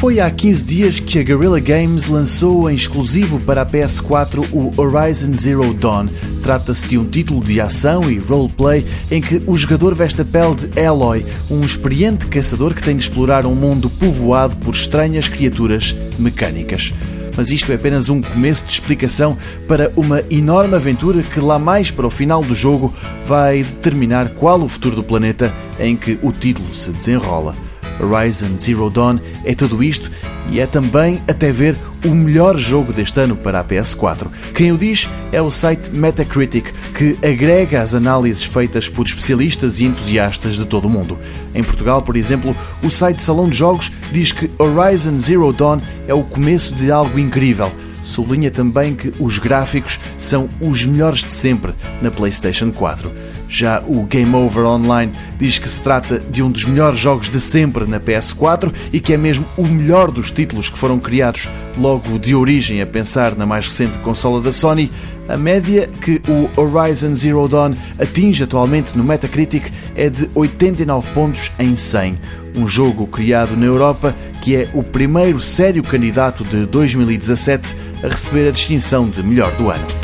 Foi há 15 dias que a Guerrilla Games lançou em exclusivo para a PS4 o Horizon Zero Dawn. Trata-se de um título de ação e roleplay em que o jogador veste a pele de Aloy, um experiente caçador que tem de explorar um mundo povoado por estranhas criaturas mecânicas mas isto é apenas um começo de explicação para uma enorme aventura que lá mais para o final do jogo vai determinar qual o futuro do planeta em que o título se desenrola. Horizon Zero Dawn é tudo isto e é também, até ver, o melhor jogo deste ano para a PS4. Quem o diz é o site Metacritic, que agrega as análises feitas por especialistas e entusiastas de todo o mundo. Em Portugal, por exemplo, o site Salão de Jogos diz que Horizon Zero Dawn é o começo de algo incrível sublinha também que os gráficos são os melhores de sempre na PlayStation 4. Já o Game Over Online diz que se trata de um dos melhores jogos de sempre na PS4 e que é mesmo o melhor dos títulos que foram criados logo de origem a pensar na mais recente consola da Sony. A média que o Horizon Zero Dawn atinge atualmente no Metacritic é de 89 pontos em 100. Um jogo criado na Europa que é o primeiro sério candidato de 2017 a receber a distinção de melhor do ano.